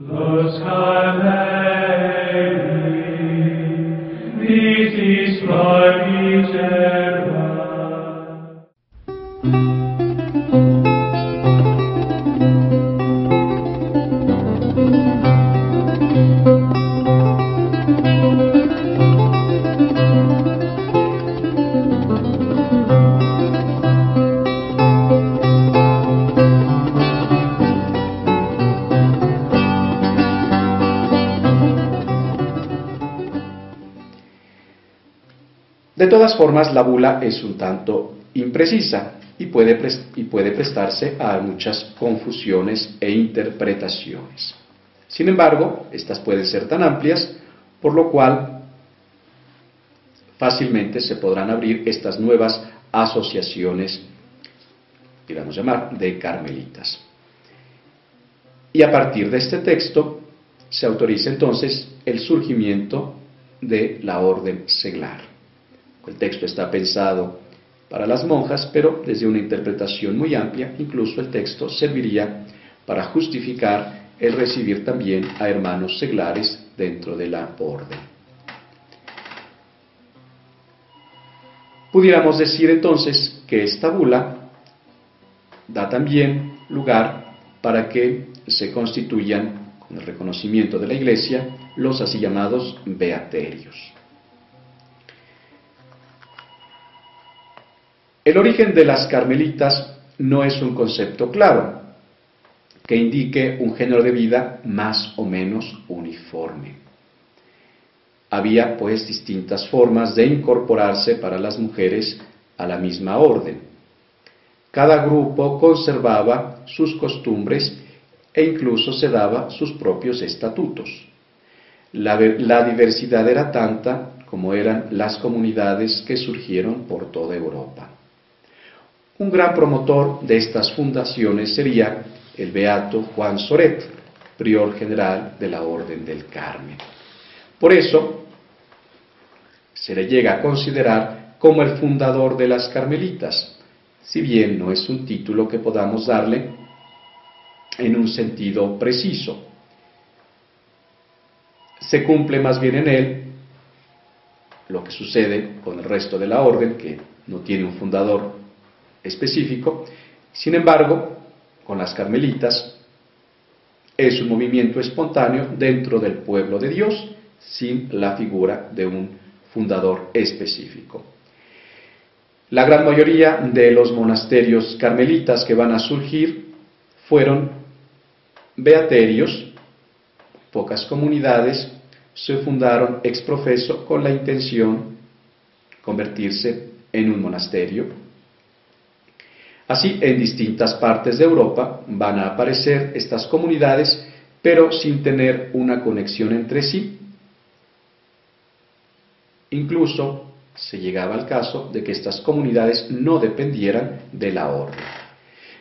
Los Carmeli, formas, la bula es un tanto imprecisa y puede, y puede prestarse a muchas confusiones e interpretaciones. Sin embargo, estas pueden ser tan amplias, por lo cual fácilmente se podrán abrir estas nuevas asociaciones, digamos llamar, de carmelitas. Y a partir de este texto se autoriza entonces el surgimiento de la orden seglar. El texto está pensado para las monjas, pero desde una interpretación muy amplia, incluso el texto serviría para justificar el recibir también a hermanos seglares dentro de la orden. Pudiéramos decir entonces que esta bula da también lugar para que se constituyan, con el reconocimiento de la Iglesia, los así llamados beaterios. El origen de las carmelitas no es un concepto claro, que indique un género de vida más o menos uniforme. Había pues distintas formas de incorporarse para las mujeres a la misma orden. Cada grupo conservaba sus costumbres e incluso se daba sus propios estatutos. La, diversidad era tanta como eran las comunidades que surgieron por toda Europa. Un gran promotor de estas fundaciones sería el beato Juan Soret, prior general de la Orden del Carmen. Por eso, se le llega a considerar como el fundador de las carmelitas, si bien no es un título que podamos darle en un sentido preciso. Se cumple más bien en él lo que sucede con el resto de la orden, que no tiene un fundador específico. Sin embargo, con las carmelitas es un movimiento espontáneo dentro del pueblo de Dios sin la figura de un fundador específico. La gran mayoría de los monasterios carmelitas que van a surgir fueron beaterios, pocas comunidades se fundaron ex profeso con la intención de convertirse en un monasterio Así, en distintas partes de Europa van a aparecer estas comunidades, pero sin tener una conexión entre sí. Incluso se llegaba al caso de que estas comunidades no dependieran de la orden.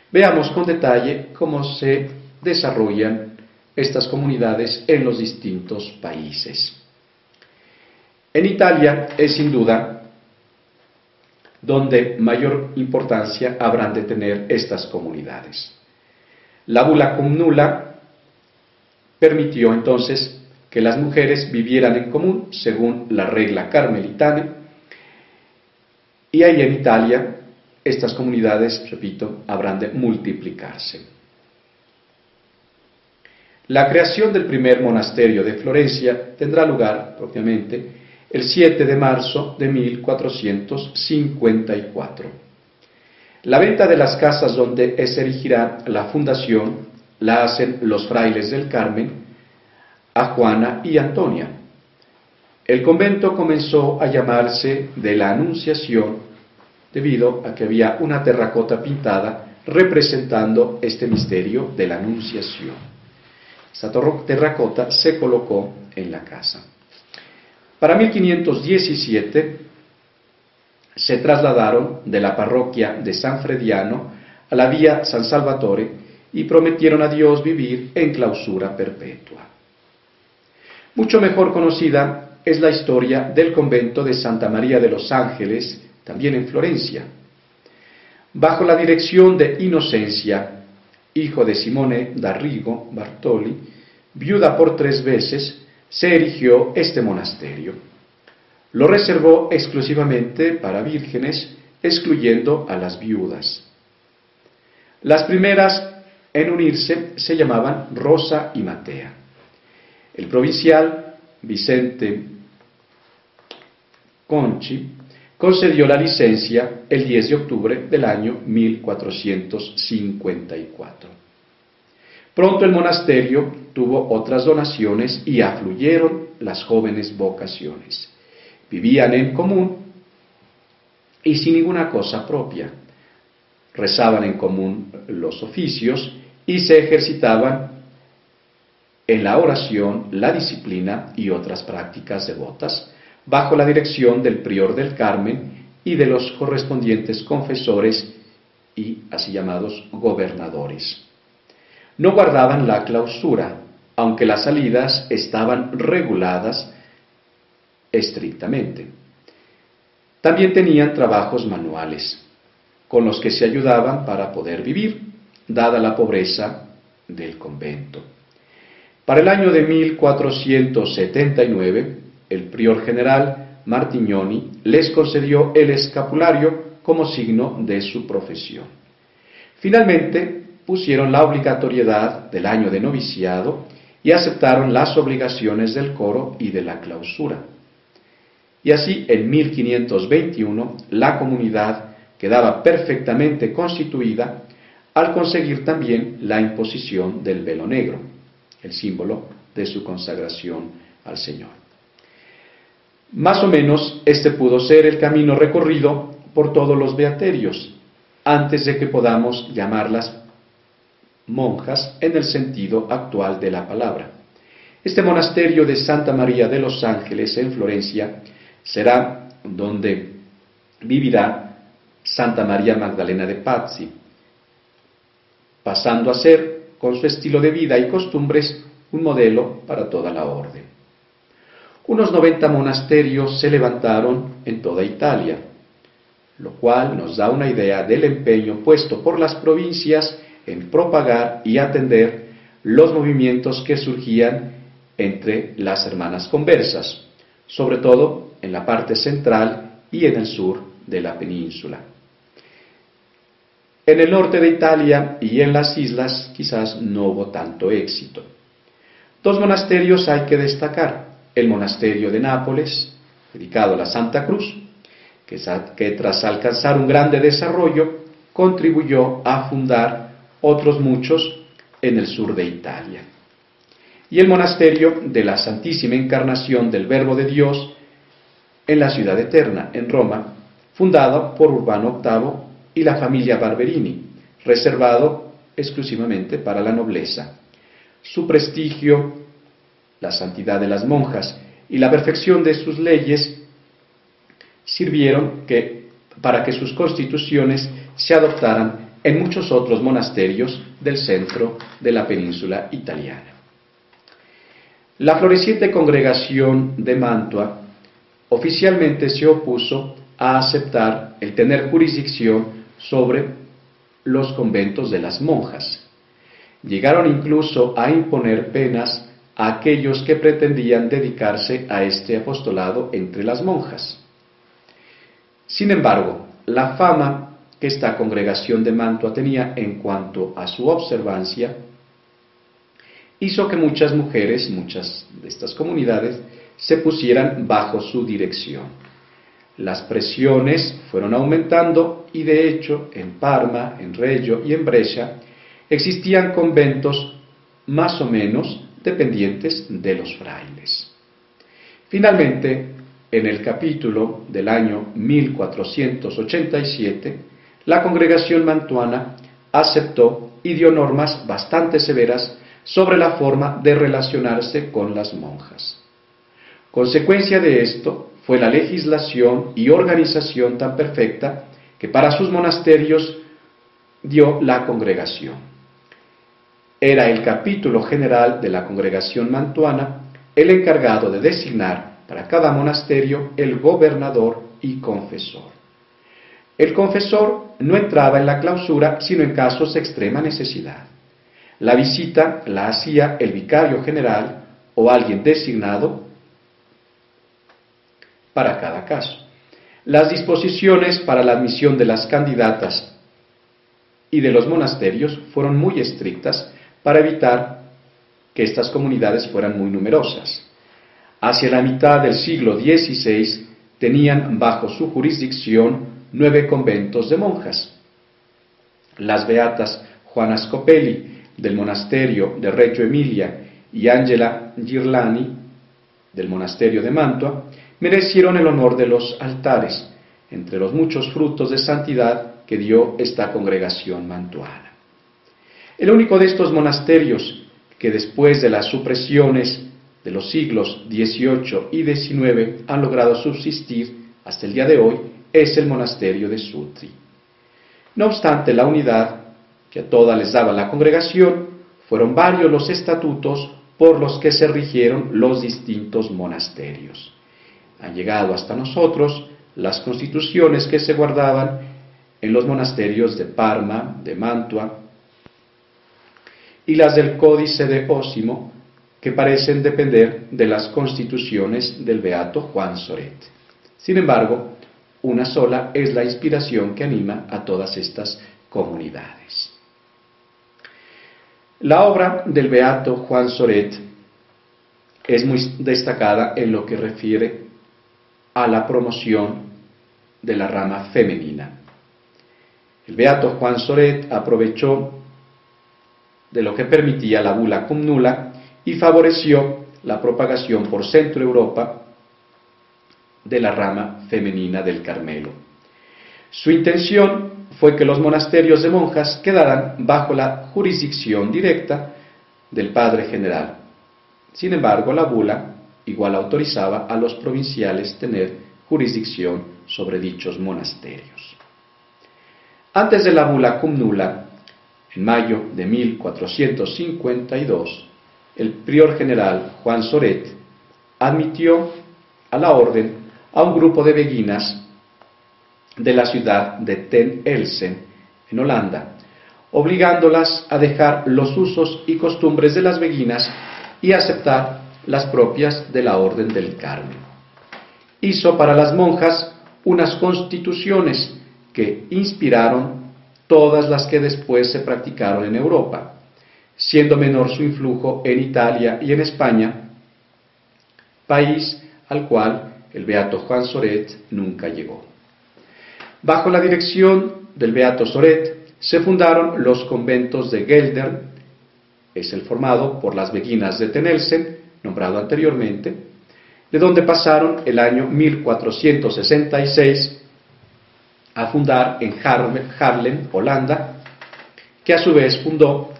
Veamos con detalle cómo se desarrollan estas comunidades en los distintos países. En Italia es sin duda donde mayor importancia habrán de tener estas comunidades. La bula cum nula permitió entonces que las mujeres vivieran en común según la regla carmelitana y ahí en Italia estas comunidades, repito, habrán de multiplicarse. La creación del primer monasterio de Florencia tendrá lugar propiamente el 7 de marzo de 1454. La venta de las casas donde se erigirá la fundación la hacen los frailes del Carmen a Juana y Antonia. El convento comenzó a llamarse de la Anunciación debido a que había una terracota pintada representando este misterio de la Anunciación. Esta terracota se colocó en la casa. Para 1517 se trasladaron de la parroquia de San Frediano a la vía San Salvatore y prometieron a Dios vivir en clausura perpetua. Mucho mejor conocida es la historia del convento de Santa María de los Ángeles, también en Florencia. Bajo la dirección de Inocencia, hijo de Simone D'Arrigo Bartoli, viuda por tres veces, se erigió este monasterio. Lo reservó exclusivamente para vírgenes, excluyendo a las viudas. Las primeras en unirse se llamaban Rosa y Matea. El provincial Vicente Conchi concedió la licencia el 10 de octubre del año 1454. Pronto el monasterio tuvo otras donaciones y afluyeron las jóvenes vocaciones. Vivían en común y sin ninguna cosa propia. Rezaban en común los oficios y se ejercitaban en la oración, la disciplina y otras prácticas devotas bajo la dirección del prior del Carmen y de los correspondientes confesores y así llamados gobernadores. No guardaban la clausura, aunque las salidas estaban reguladas estrictamente. También tenían trabajos manuales, con los que se ayudaban para poder vivir, dada la pobreza del convento. Para el año de 1479, el prior general Martignoni les concedió el escapulario como signo de su profesión. Finalmente, pusieron la obligatoriedad del año de noviciado y aceptaron las obligaciones del coro y de la clausura. Y así, en 1521, la comunidad quedaba perfectamente constituida al conseguir también la imposición del velo negro, el símbolo de su consagración al Señor. Más o menos este pudo ser el camino recorrido por todos los beaterios, antes de que podamos llamarlas monjas en el sentido actual de la palabra. Este monasterio de Santa María de los Ángeles en Florencia será donde vivirá Santa María Magdalena de Pazzi, pasando a ser, con su estilo de vida y costumbres, un modelo para toda la orden. Unos 90 monasterios se levantaron en toda Italia, lo cual nos da una idea del empeño puesto por las provincias en propagar y atender los movimientos que surgían entre las hermanas conversas, sobre todo en la parte central y en el sur de la península. En el norte de Italia y en las islas quizás no hubo tanto éxito. Dos monasterios hay que destacar. El monasterio de Nápoles, dedicado a la Santa Cruz, que, tras alcanzar un grande desarrollo, contribuyó a fundar otros muchos en el sur de Italia. Y el monasterio de la Santísima Encarnación del Verbo de Dios en la ciudad eterna, en Roma, fundado por Urbano VIII y la familia Barberini, reservado exclusivamente para la nobleza. Su prestigio, la santidad de las monjas y la perfección de sus leyes sirvieron que, para que sus constituciones se adoptaran en muchos otros monasterios del centro de la península italiana. La floreciente congregación de Mantua oficialmente se opuso a aceptar el tener jurisdicción sobre los conventos de las monjas. Llegaron incluso a imponer penas a aquellos que pretendían dedicarse a este apostolado entre las monjas. Sin embargo, la fama que esta congregación de Mantua tenía en cuanto a su observancia hizo que muchas mujeres, muchas de estas comunidades, se pusieran bajo su dirección. Las presiones fueron aumentando y de hecho en Parma, en Reggio y en Brescia existían conventos más o menos dependientes de los frailes. Finalmente, en el capítulo del año 1487, la congregación mantuana aceptó y dio normas bastante severas sobre la forma de relacionarse con las monjas. Consecuencia de esto fue la legislación y organización tan perfecta que para sus monasterios dio la congregación. Era el capítulo general de la congregación mantuana el encargado de designar para cada monasterio el gobernador y confesor. El confesor no entraba en la clausura sino en casos de extrema necesidad. La visita la hacía el vicario general o alguien designado para cada caso. Las disposiciones para la admisión de las candidatas y de los monasterios fueron muy estrictas para evitar que estas comunidades fueran muy numerosas. Hacia la mitad del siglo XVI tenían bajo su jurisdicción nueve conventos de monjas. Las beatas Juana Scopelli del monasterio de Reggio Emilia y Angela Girlani del monasterio de Mantua merecieron el honor de los altares, entre los muchos frutos de santidad que dio esta congregación mantuana. El único de estos monasterios que después de las supresiones de los siglos XVIII y XIX han logrado subsistir hasta el día de hoy es el monasterio de Sutri. No obstante la unidad que a todas les daba la congregación, fueron varios los estatutos por los que se rigieron los distintos monasterios. Han llegado hasta nosotros las constituciones que se guardaban en los monasterios de Parma, de Mantua, y las del Códice de Ósimo, que parecen depender de las constituciones del beato Juan Soret. Sin embargo, una sola es la inspiración que anima a todas estas comunidades. La obra del beato Juan Soret es muy destacada en lo que refiere a la promoción de la rama femenina. El beato Juan Soret aprovechó de lo que permitía la bula cum nula y favoreció la propagación por Centro Europa de la rama femenina del Carmelo. Su intención fue que los monasterios de monjas quedaran bajo la jurisdicción directa del Padre General. Sin embargo, la bula igual autorizaba a los provinciales tener jurisdicción sobre dichos monasterios. Antes de la bula cum nula, en mayo de 1452, el prior general Juan Soret admitió a la orden a un grupo de beguinas de la ciudad de Ten Elsen, en Holanda, obligándolas a dejar los usos y costumbres de las beguinas y aceptar las propias de la Orden del Carmen. Hizo para las monjas unas constituciones que inspiraron todas las que después se practicaron en Europa, siendo menor su influjo en Italia y en España, país al cual el beato Juan Soret nunca llegó. Bajo la dirección del beato Soret se fundaron los conventos de Gelder, es el formado por las beguinas de Tenelsen, nombrado anteriormente, de donde pasaron el año 1466 a fundar en Haarlem, Holanda, que a su vez fundó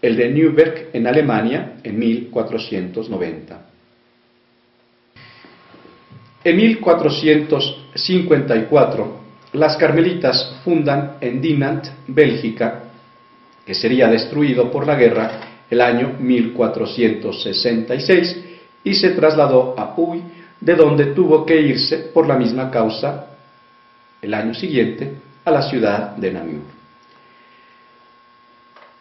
el de Nürnberg en Alemania en 1490. En 1454, las carmelitas fundan en Dinant, Bélgica, que sería destruido por la guerra el año 1466 y se trasladó a Huy, de donde tuvo que irse por la misma causa el año siguiente a la ciudad de Namur.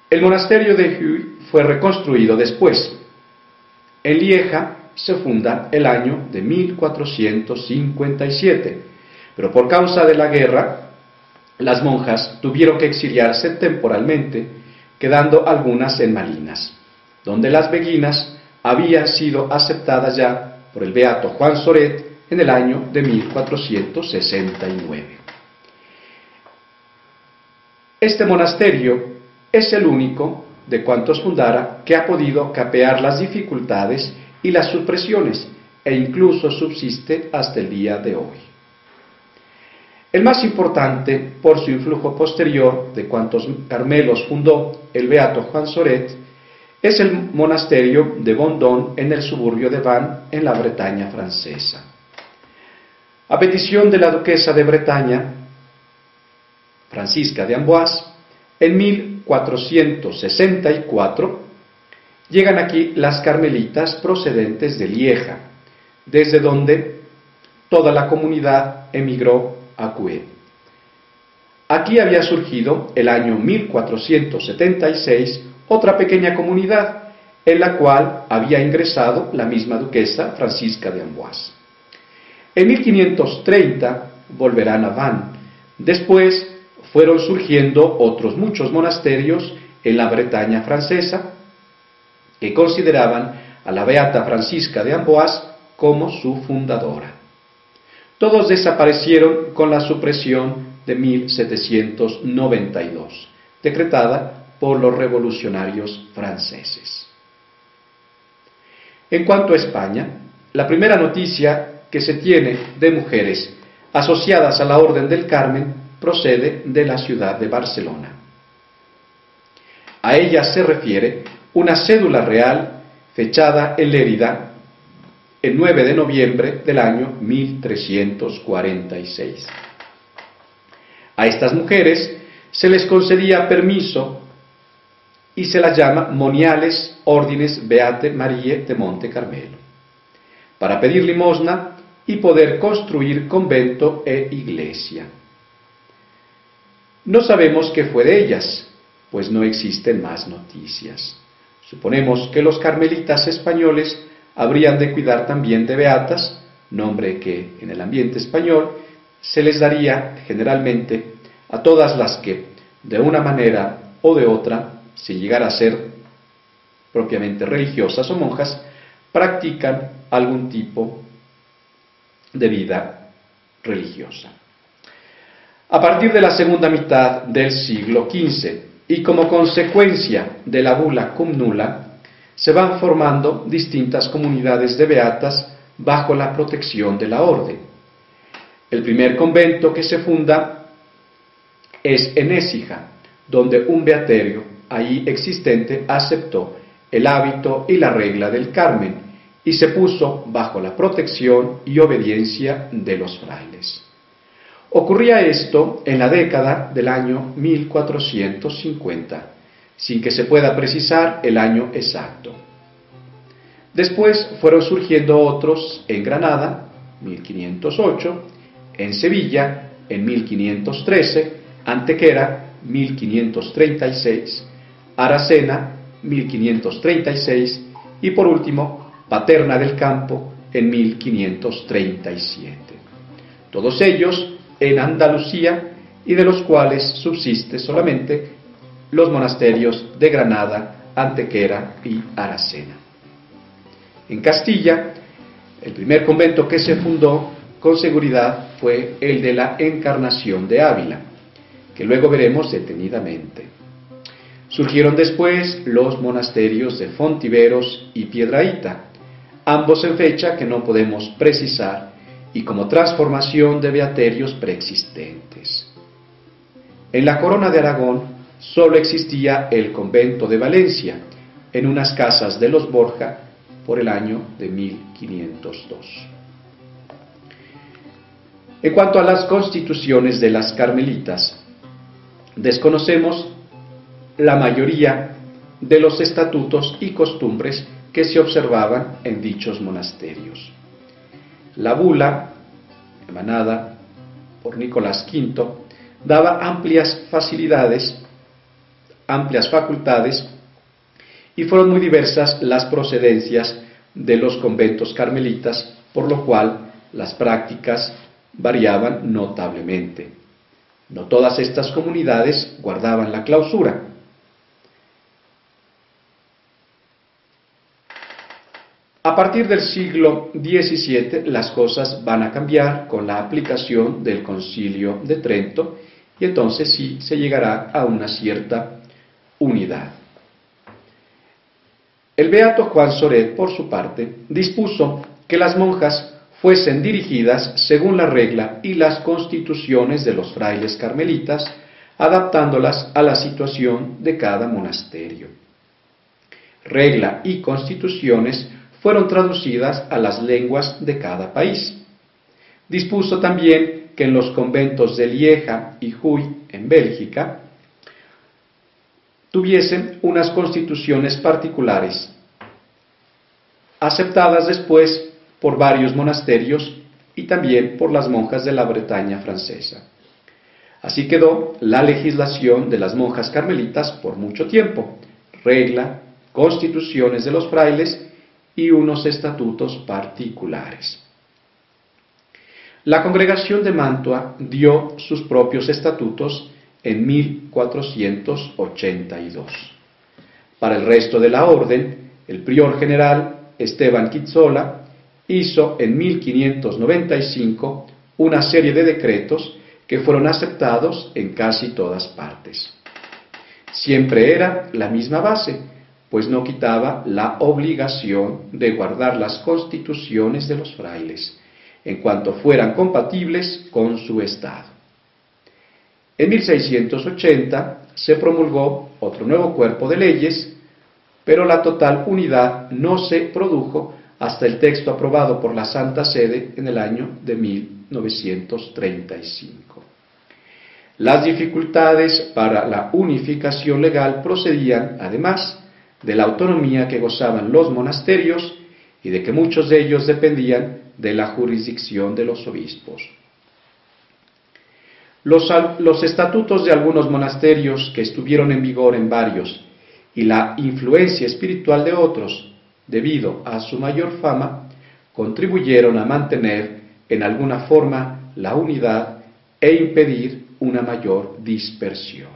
El monasterio de Huy fue reconstruido después. En Lieja se funda el año de 1457, pero por causa de la guerra, las monjas tuvieron que exiliarse temporalmente, quedando algunas en Malinas, donde las beguinas habían sido aceptadas ya por el beato Juan Soret en el año de 1469. Este monasterio es el único de cuantos fundara que ha podido capear las dificultades y las supresiones, e incluso subsiste hasta el día de hoy. El más importante, por su influjo posterior de cuantos Carmelos fundó el beato Juan Soret, es el monasterio de Bondon en el suburbio de Vannes, en la Bretaña francesa. A petición de la duquesa de Bretaña, Francisca de Amboise, en 1464 llegan aquí las carmelitas procedentes de Lieja, desde donde toda la comunidad emigró a Cue. Aquí había surgido el año 1476 otra pequeña comunidad en la cual había ingresado la misma duquesa Francisca de Amboise. En 1530 volverán a Vannes. Después fueron surgiendo otros muchos monasterios en la Bretaña francesa que consideraban a la beata Francisca de Amboise como su fundadora. Todos desaparecieron con la supresión de 1792, decretada por los revolucionarios franceses. En cuanto a España, la primera noticia que se tiene de mujeres asociadas a la Orden del Carmen procede de la ciudad de Barcelona. A ella se refiere una cédula real fechada en Lérida el 9 de noviembre del año 1346. A estas mujeres se les concedía permiso y se las llama moniales órdenes Beate Marie de Monte Carmelo, para pedir limosna y poder construir convento e iglesia. No sabemos qué fue de ellas, pues no existen más noticias. Suponemos que los carmelitas españoles habrían de cuidar también de beatas, nombre que en el ambiente español se les daría generalmente a todas las que, de una manera o de otra, si llegara a ser propiamente religiosas o monjas, practican algún tipo de vida religiosa. A partir de la segunda mitad del siglo XV y como consecuencia de la bula cum nulla, se van formando distintas comunidades de beatas bajo la protección de la orden. El primer convento que se funda es en Écija, donde un beaterio ahí existente aceptó el hábito y la regla del Carmen y se puso bajo la protección y obediencia de los frailes. Ocurría esto en la década del año 1450, sin que se pueda precisar el año exacto. Después fueron surgiendo otros en Granada, 1508, en Sevilla, en 1513, Antequera, 1536, Aracena, 1536 y por último Paterna del Campo en 1537. Todos ellos en Andalucía y de los cuales subsiste solamente los monasterios de Granada, Antequera y Aracena. En Castilla, el primer convento que se fundó con seguridad fue el de la Encarnación de Ávila, que luego veremos detenidamente. Surgieron después los monasterios de Fontiveros y Piedraíta, ambos en fecha que no podemos precisar y como transformación de beaterios preexistentes. En la corona de Aragón solo existía el convento de Valencia, en unas casas de los Borja, por el año de 1502. En cuanto a las constituciones de las carmelitas, desconocemos la mayoría de los estatutos y costumbres que se observaban en dichos monasterios. La bula, emanada por Nicolás V, daba amplias facilidades, amplias facultades, y fueron muy diversas las procedencias de los conventos carmelitas, por lo cual las prácticas variaban notablemente. No todas estas comunidades guardaban la clausura. A partir del siglo XVII las cosas van a cambiar con la aplicación del concilio de Trento y entonces sí se llegará a una cierta unidad. El beato Juan Soret, por su parte, dispuso que las monjas fuesen dirigidas según la regla y las constituciones de los frailes carmelitas, adaptándolas a la situación de cada monasterio. Regla y constituciones fueron traducidas a las lenguas de cada país. Dispuso también que en los conventos de Lieja y Huy, en Bélgica, tuviesen unas constituciones particulares, aceptadas después por varios monasterios y también por las monjas de la Bretaña francesa. Así quedó la legislación de las monjas carmelitas por mucho tiempo, regla, constituciones de los frailes y unos estatutos particulares. La congregación de Mantua dio sus propios estatutos en 1482. Para el resto de la orden, el prior general Esteban Quizzola hizo en 1595 una serie de decretos que fueron aceptados en casi todas partes. Siempre era la misma base, pues no quitaba la obligación de guardar las constituciones de los frailes, en cuanto fueran compatibles con su estado. En 1680 se promulgó otro nuevo cuerpo de leyes, pero la total unidad no se produjo hasta el texto aprobado por la Santa Sede en el año de 1935. Las dificultades para la unificación legal procedían, además, de la autonomía que gozaban los monasterios y de que muchos de ellos dependían de la jurisdicción de los obispos. Los, los, estatutos de algunos monasterios que estuvieron en vigor en varios y la influencia espiritual de otros, debido a su mayor fama, contribuyeron a mantener en alguna forma la unidad e impedir una mayor dispersión.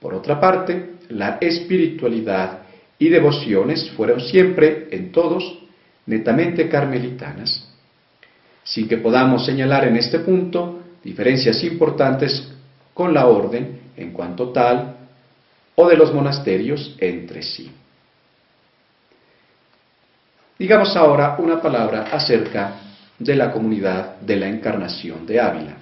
Por otra parte, la espiritualidad y devociones fueron siempre, en todos, netamente carmelitanas, sin que podamos señalar en este punto diferencias importantes con la orden en cuanto tal o de los monasterios entre sí. Digamos ahora una palabra acerca de la comunidad de la Encarnación de Ávila.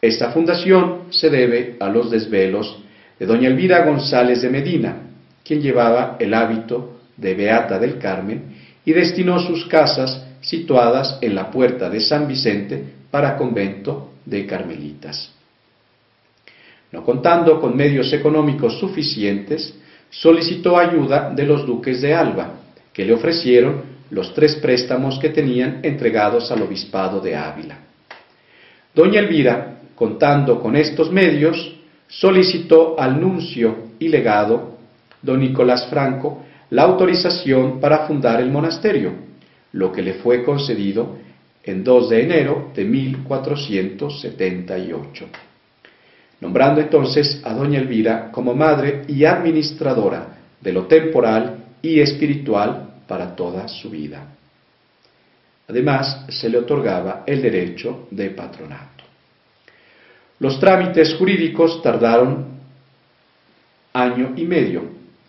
Esta fundación se debe a los desvelos de doña Elvira González de Medina, quien llevaba el hábito de Beata del Carmen y destinó sus casas situadas en la puerta de San Vicente para convento de carmelitas. No contando con medios económicos suficientes, solicitó ayuda de los duques de Alba, que le ofrecieron los tres préstamos que tenían entregados al obispado de Ávila. Doña Elvira, contando con estos medios, solicitó al nuncio y legado, don Nicolás Franco, la autorización para fundar el monasterio, lo que le fue concedido en 2 de enero de 1478, nombrando entonces a doña Elvira como madre y administradora de lo temporal y espiritual para toda su vida. Además, se le otorgaba el derecho de patronato. Los trámites jurídicos tardaron año y medio,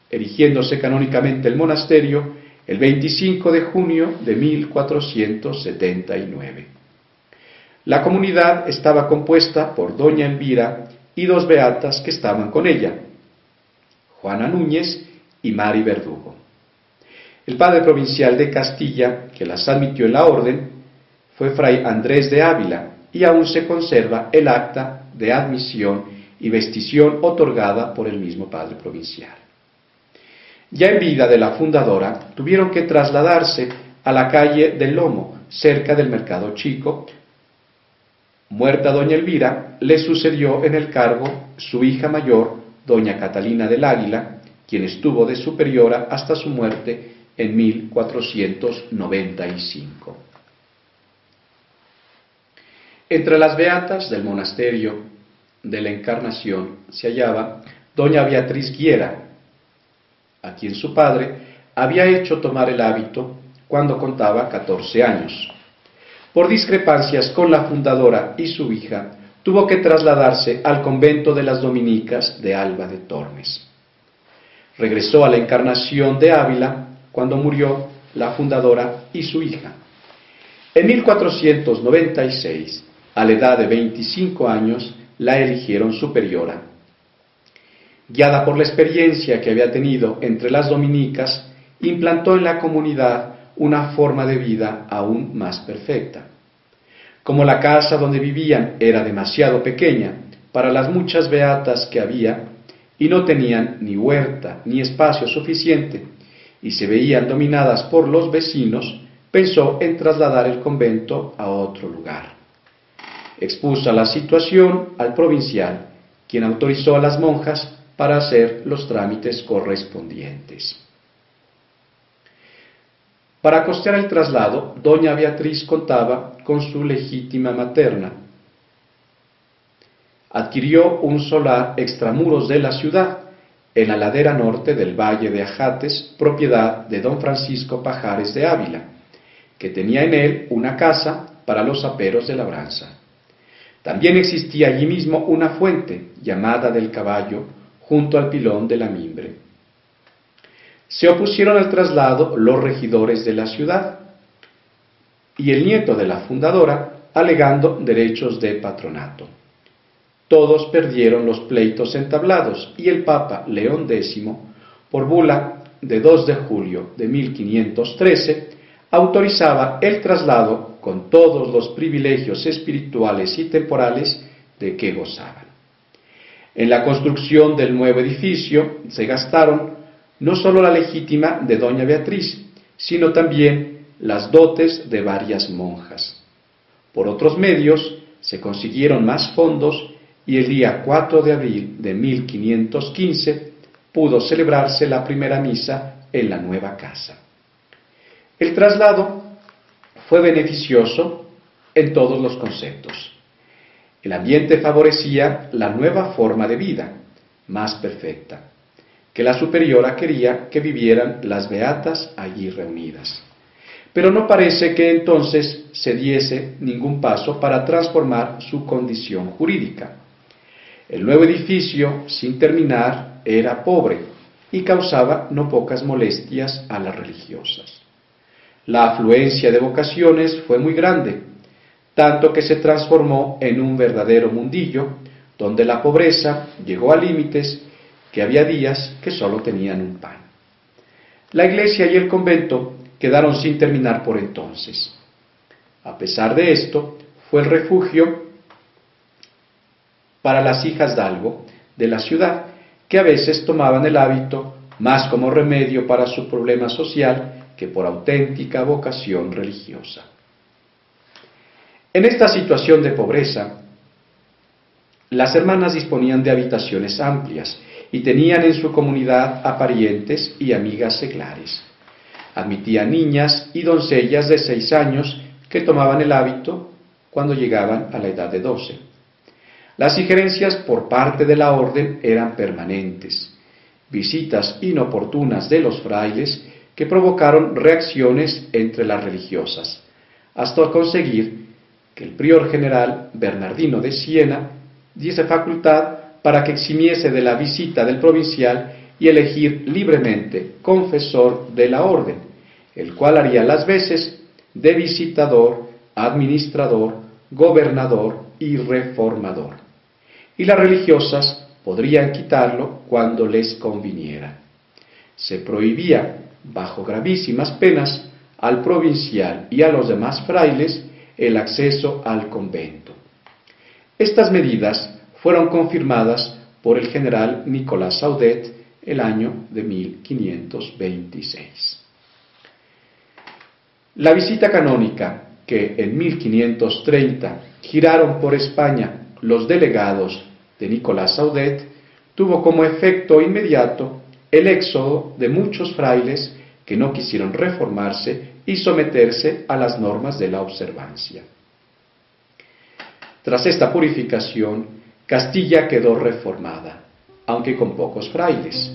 erigiéndose canónicamente el monasterio el 25 de junio de 1479. La comunidad estaba compuesta por doña Elvira y dos beatas que estaban con ella, Juana Núñez y Mari Verdugo. El padre provincial de Castilla, que las admitió en la orden, fue fray Andrés de Ávila, y aún se conserva el acta de admisión y vestición otorgada por el mismo padre provincial. Ya en vida de la fundadora, tuvieron que trasladarse a la calle del Lomo, cerca del Mercado Chico. Muerta doña Elvira, le sucedió en el cargo su hija mayor, doña Catalina del Águila, quien estuvo de superiora hasta su muerte en 1495. Entre las beatas del monasterio de la Encarnación se hallaba doña Beatriz Guiera, a quien su padre había hecho tomar el hábito cuando contaba 14 años. Por discrepancias con la fundadora y su hija, tuvo que trasladarse al convento de las dominicas de Alba de Tormes. Regresó a la Encarnación de Ávila cuando murió la fundadora y su hija. En 1496, a la edad de 25 años, la eligieron superiora. Guiada por la experiencia que había tenido entre las dominicas, implantó en la comunidad una forma de vida aún más perfecta. Como la casa donde vivían era demasiado pequeña para las muchas beatas que había, y no tenían ni huerta ni espacio suficiente, y se veían dominadas por los vecinos, pensó en trasladar el convento a otro lugar. Expuso la situación al provincial, quien autorizó a las monjas para hacer los trámites correspondientes. Para costear el traslado, doña Beatriz contaba con su legítima materna. Adquirió un solar extramuros de la ciudad, en la ladera norte del Valle de Ajates, propiedad de don Francisco Pajares de Ávila, que tenía en él una casa para los aperos de labranza. También existía allí mismo una fuente, llamada del caballo, junto al pilón de la mimbre. Se opusieron al traslado los regidores de la ciudad y el nieto de la fundadora, alegando derechos de patronato. Todos perdieron los pleitos entablados y el Papa León X, por bula de 2 de julio de 1513, autorizaba el traslado con todos los privilegios espirituales y temporales de que gozaban. En la construcción del nuevo edificio se gastaron no sólo la legítima de doña Beatriz, sino también las dotes de varias monjas. Por otros medios se consiguieron más fondos y el día 4 de abril de 1515 pudo celebrarse la primera misa en la nueva casa. El traslado fue beneficioso en todos los conceptos. El ambiente favorecía la nueva forma de vida, más perfecta, que la superiora quería que vivieran las beatas allí reunidas. Pero no parece que entonces se diese ningún paso para transformar su condición jurídica. El nuevo edificio, sin terminar, era pobre y causaba no pocas molestias a las religiosas. La afluencia de vocaciones fue muy grande, tanto que se transformó en un verdadero mundillo, donde la pobreza llegó a límites que había días que solo tenían un pan. La iglesia y el convento quedaron sin terminar por entonces. A pesar de esto, fue el refugio para las hijas d'algo de la ciudad, que a veces tomaban el hábito más como remedio para su problema social que por auténtica vocación religiosa. En esta situación de pobreza, las hermanas disponían de habitaciones amplias y tenían en su comunidad a parientes y amigas seglares. Admitían niñas y doncellas de seis años que tomaban el hábito cuando llegaban a la edad de doce. Las injerencias por parte de la orden eran permanentes. Visitas inoportunas de los frailes que provocaron reacciones entre las religiosas, hasta conseguir que el prior general Bernardino de Siena diese facultad para que eximiese de la visita del provincial y elegir libremente confesor de la orden, el cual haría las veces de visitador, administrador, gobernador y reformador. Y las religiosas podrían quitarlo cuando les conviniera. Se prohibía bajo gravísimas penas, al provincial y a los demás frailes el acceso al convento. Estas medidas fueron confirmadas por el general Nicolás Saudet el año de 1526. La visita canónica que en 1530 giraron por España los delegados de Nicolás Saudet tuvo como efecto inmediato el éxodo de muchos frailes que no quisieron reformarse y someterse a las normas de la observancia. Tras esta purificación, Castilla quedó reformada, aunque con pocos frailes.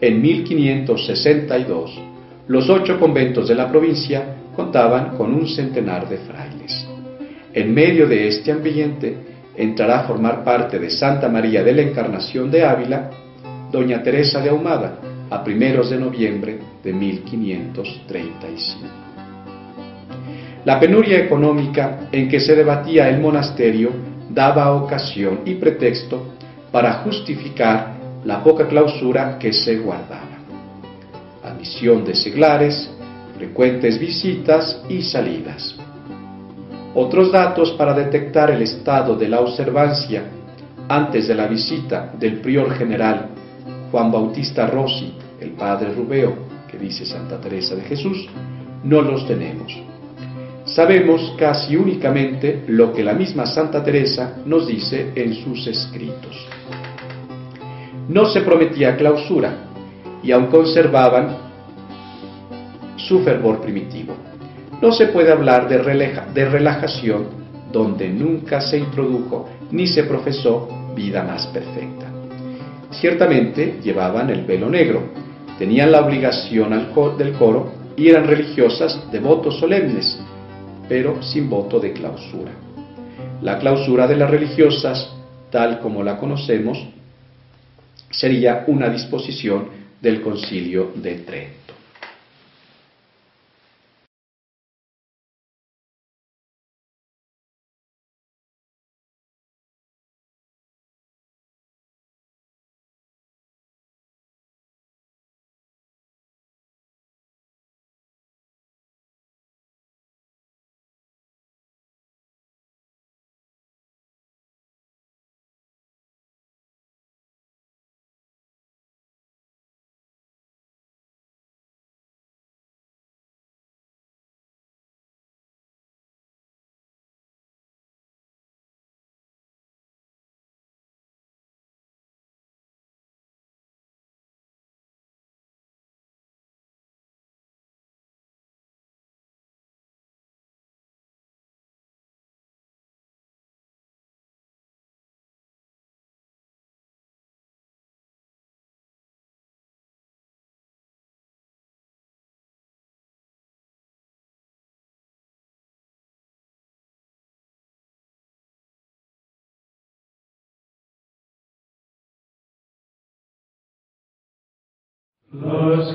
En 1562, los ocho conventos de la provincia contaban con un centenar de frailes. En medio de este ambiente entrará a formar parte de Santa María de la Encarnación de Ávila doña Teresa de Ahumada, a primeros de noviembre de 1535. La penuria económica en que se debatía el monasterio daba ocasión y pretexto para justificar la poca clausura que se guardaba. Admisión de seglares, frecuentes visitas y salidas. Otros datos para detectar el estado de la observancia antes de la visita del prior general Juan Bautista Rossi, el padre Rubeo, que dice Santa Teresa de Jesús, no los tenemos. Sabemos casi únicamente lo que la misma Santa Teresa nos dice en sus escritos. no se prometía clausura y aún conservaban su fervor primitivo. No se puede hablar de, de relajación donde nunca se introdujo ni se profesó vida más perfecta. Ciertamente llevaban el velo negro, tenían la obligación del coro y eran religiosas de votos solemnes, pero sin voto de clausura. La clausura de las religiosas, tal como la conocemos, sería una disposición del concilio de Trento. Los